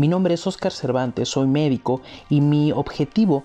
Mi nombre es Oscar Cervantes, soy médico y mi objetivo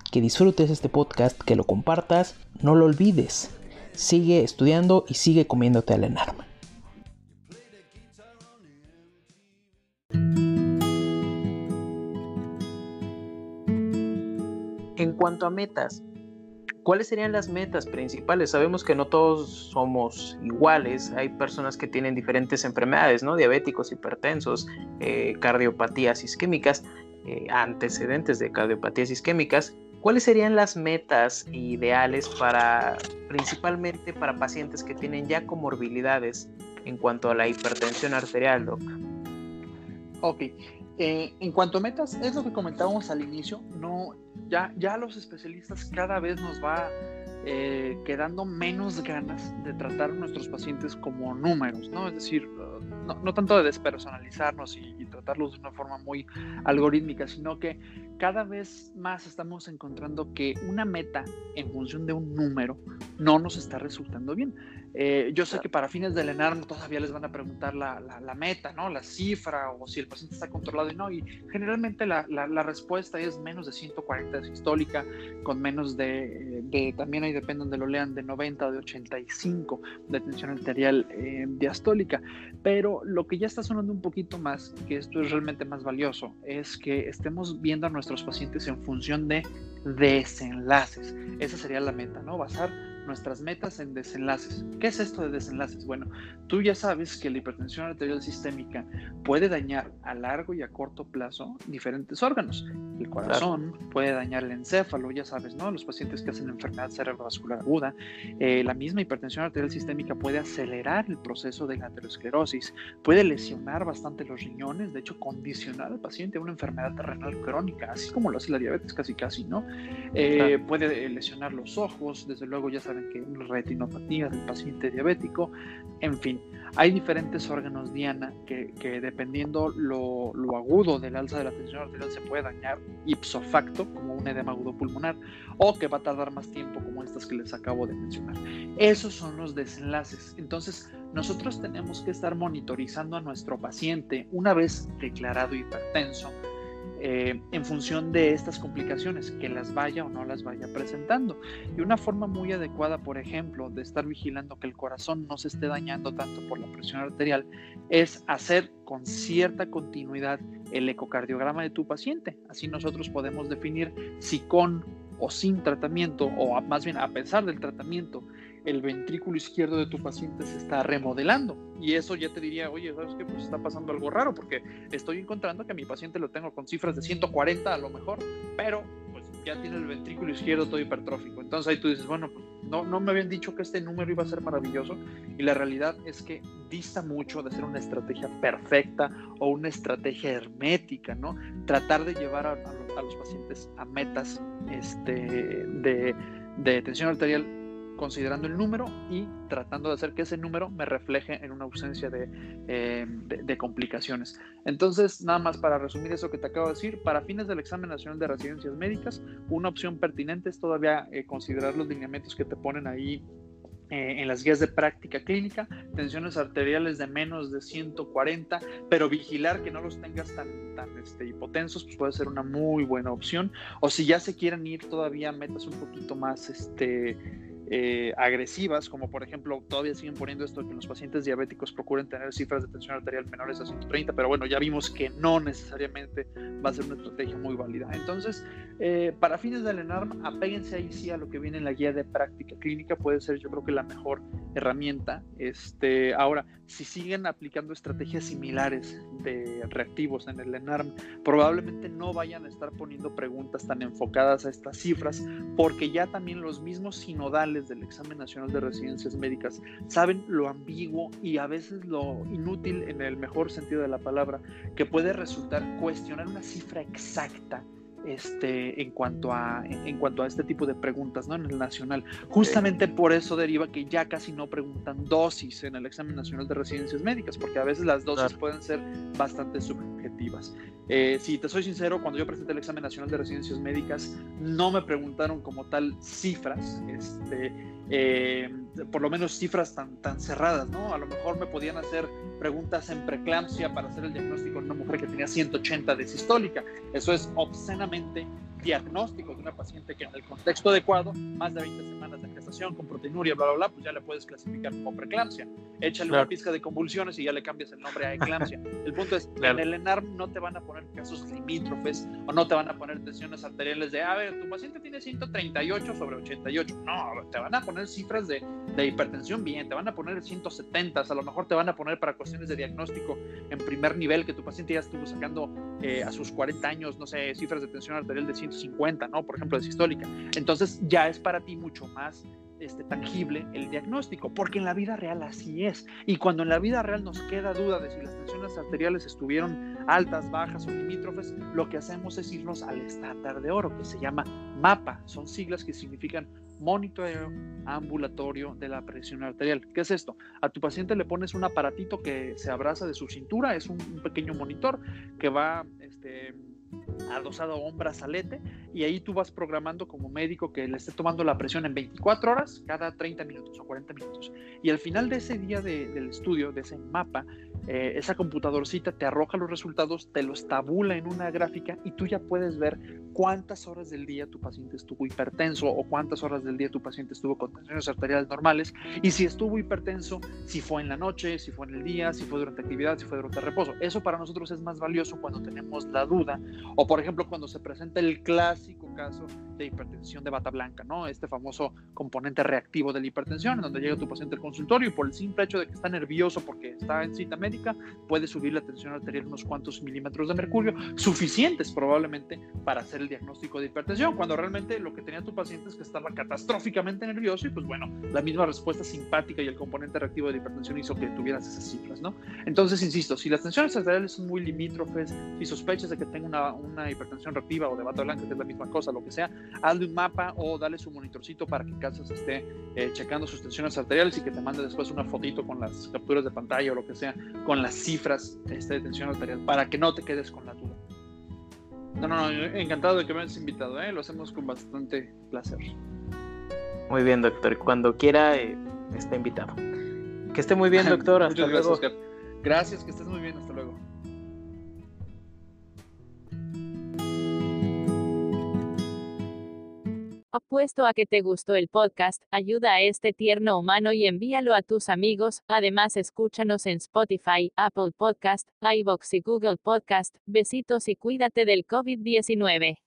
que disfrutes este podcast, que lo compartas, no lo olvides. Sigue estudiando y sigue comiéndote al enarma. En cuanto a metas, ¿cuáles serían las metas principales? Sabemos que no todos somos iguales, hay personas que tienen diferentes enfermedades, ¿no? Diabéticos, hipertensos, eh, cardiopatías isquémicas, eh, antecedentes de cardiopatías isquémicas, ¿Cuáles serían las metas ideales para, principalmente para pacientes que tienen ya comorbilidades en cuanto a la hipertensión arterial, Doc? Ok, eh, en cuanto a metas, es lo que comentábamos al inicio, no, ya, ya los especialistas cada vez nos va eh, quedando menos ganas de tratar a nuestros pacientes como números, ¿no? Es decir, no, tanto de despersonalizarnos y, tratarlos de una forma muy algorítmica, sino que cada vez más estamos encontrando que una meta en función de un número no nos está resultando bien. Eh, yo sé que para fines del ENARM todavía les van a preguntar la, la, meta, ¿no? La cifra o si el paciente está controlado y no. Y generalmente la, la respuesta es menos de 140 de sistólica, con menos de, de, también ahí depende donde lo lean, de 90 o de 85 de tensión arterial eh, diastólica. Pero lo que ya está sonando un poquito más, que esto es realmente más valioso, es que estemos viendo a nuestros pacientes en función de desenlaces. Esa sería la meta, ¿no? Basar nuestras metas en desenlaces. ¿Qué es esto de desenlaces? Bueno, tú ya sabes que la hipertensión arterial sistémica puede dañar a largo y a corto plazo diferentes órganos. El corazón puede dañar el encéfalo, ya sabes, ¿no? Los pacientes que hacen enfermedad cerebrovascular aguda. Eh, la misma hipertensión arterial sistémica puede acelerar el proceso de la aterosclerosis, puede lesionar bastante los riñones, de hecho, condicionar al paciente a una enfermedad renal crónica, así como lo hace la diabetes casi casi, ¿no? Eh, puede lesionar los ojos, desde luego ya saben que retinopatía del paciente diabético, en fin, hay diferentes órganos diana que, dependiendo lo, lo, agudo del alza de la tensión arterial se puede dañar ipso facto como un edema agudo pulmonar o que va a tardar más tiempo como estas que les acabo de mencionar. Esos son los desenlaces. Entonces, nosotros tenemos que estar monitorizando a nuestro paciente una vez declarado hipertenso eh, en función de estas complicaciones, que las vaya o no las vaya presentando. Y una forma muy adecuada, por ejemplo, de estar vigilando que el corazón no se esté dañando tanto por la presión arterial, es hacer con cierta continuidad el ecocardiograma de tu paciente. Así nosotros podemos definir si con o sin tratamiento, o más bien a pesar del tratamiento, el ventrículo izquierdo de tu paciente se está remodelando. Y eso ya te diría, oye, ¿sabes qué? Pues está pasando algo raro porque estoy encontrando que a mi paciente lo tengo con cifras de 140 a lo mejor, pero pues ya tiene el ventrículo izquierdo todo hipertrófico. Entonces ahí tú dices, bueno, pues no, no me habían dicho que este número iba a ser maravilloso y la realidad es que dista mucho de ser una estrategia perfecta o una estrategia hermética, ¿no? Tratar de llevar a, los pacientes a metas este, de, de tensión arterial considerando el número y tratando de hacer que ese número me refleje en una ausencia eh, de, complicaciones. Entonces, nada más para resumir eso que te acabo de decir, para fines del examen nacional de residencias médicas, una opción pertinente es todavía eh, considerar los lineamientos que te ponen ahí eh, en las guías de práctica clínica, tensiones arteriales de menos de 140, pero vigilar que no los tengas tan, tan este, hipotensos, pues puede ser una muy buena opción. O si ya se quieren ir todavía metas un poquito más, este, eh, agresivas, como por ejemplo, todavía siguen poniendo esto que los pacientes diabéticos procuren tener cifras de tensión arterial menores a 130, pero bueno, ya vimos que no necesariamente va a ser una estrategia muy válida. Entonces, eh, para fines del ENARM, apéguense ahí sí a lo que viene en la guía de práctica clínica, puede ser yo creo que la mejor herramienta. Este, ahora, si siguen aplicando estrategias similares de reactivos en el ENARM, probablemente no vayan a estar poniendo preguntas tan enfocadas a estas cifras, porque ya también los mismos sinodales del examen nacional de residencias médicas saben lo ambiguo y a veces lo inútil en el mejor sentido de la palabra que puede resultar cuestionar una cifra exacta este, en, cuanto a, en cuanto a este tipo de preguntas ¿no? en el nacional. Justamente por eso deriva que ya casi no preguntan dosis en el examen nacional de residencias médicas, porque a veces las dosis pueden ser bastante subjetivas. Eh, si te soy sincero, cuando yo presenté el examen nacional de residencias médicas, no me preguntaron como tal cifras. Este, eh, por lo menos cifras tan, tan cerradas, ¿no? A lo mejor me podían hacer preguntas en preeclampsia para hacer el diagnóstico en una mujer que tenía 180 de sistólica. Eso es obscenamente diagnóstico de una paciente que en el contexto adecuado, más de 20 semanas de gestación con proteinuria, bla, bla, bla, pues ya le puedes clasificar como preeclampsia. Échale una pizca de convulsiones y ya le cambias el nombre a eclampsia. El punto es, en el ENARM no te van a poner casos limítrofes o no te van a poner tensiones arteriales de, a ver, tu paciente tiene 138 sobre 88. No, te van a poner cifras de, de hipertensión bien, te van a poner 170, a lo mejor te van a poner para cuestiones de diagnóstico en primer nivel, que tu paciente ya estuvo sacando eh, a sus 40 años, no sé, cifras de tensión arterial de 150, ¿no? Por ejemplo, de sistólica. Entonces ya es para ti mucho más este, tangible el diagnóstico, porque en la vida real así es. Y cuando en la vida real nos queda duda de si las tensiones arteriales estuvieron altas, bajas o limítrofes, lo que hacemos es irnos al estándar de oro, que se llama MAPA. Son siglas que significan monitoreo ambulatorio de la presión arterial. ¿Qué es esto? A tu paciente le pones un aparatito que se abraza de su cintura, es un, pequeño monitor que va este, adosado a un brazalete y ahí tú vas programando como médico que le esté tomando la presión en 24 horas cada 30 minutos o 40 minutos. Y al final de ese día del estudio, de ese mapa, eh, esa computadorcita te arroja los resultados, te los tabula en una gráfica y tú ya puedes ver cuántas horas del día tu paciente estuvo hipertenso o cuántas horas del día tu paciente estuvo con tensiones arteriales normales y si estuvo hipertenso, si fue en la noche, si fue en el día, si fue durante actividad, si fue durante reposo. Eso para nosotros es más valioso cuando tenemos la duda o por ejemplo cuando se presenta el clásico caso de hipertensión de bata blanca, ¿no? Este famoso componente reactivo de la hipertensión, en donde llega tu paciente al consultorio y por el simple hecho de que está nervioso porque está en cita médica, puede subir la tensión arterial unos cuantos milímetros de mercurio, suficientes probablemente para hacer el diagnóstico de hipertensión, cuando realmente lo que tenía tu paciente es que estaba catastróficamente nervioso y pues bueno, la misma respuesta simpática y el componente reactivo de hipertensión hizo que tuvieras esas cifras, ¿no? Entonces, insisto, si las tensiones arteriales son muy limítrofes, si sospechas de que tenga una, una hipertensión reactiva o de bata blanca, que es la misma cosa, lo que sea, hazle un mapa o dale su monitorcito para que Casas esté eh, checando sus tensiones arteriales y que te mande después una fotito con las capturas de pantalla o lo que sea, con las cifras este, de tensión arterial, para que no te quedes con la duda. No, no, no, encantado de que me hayas invitado, ¿eh? lo hacemos con bastante placer. Muy bien, doctor. Cuando quiera, eh, está invitado. Que esté muy bien, doctor. Hasta Muchas luego. Gracias, Gracias, que estés muy bien. Hasta luego. Apuesto a que te gustó el podcast, ayuda a este tierno humano y envíalo a tus amigos. Además, escúchanos en Spotify, Apple Podcast, iBox y Google Podcast. Besitos y cuídate del COVID-19.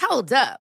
Hold up.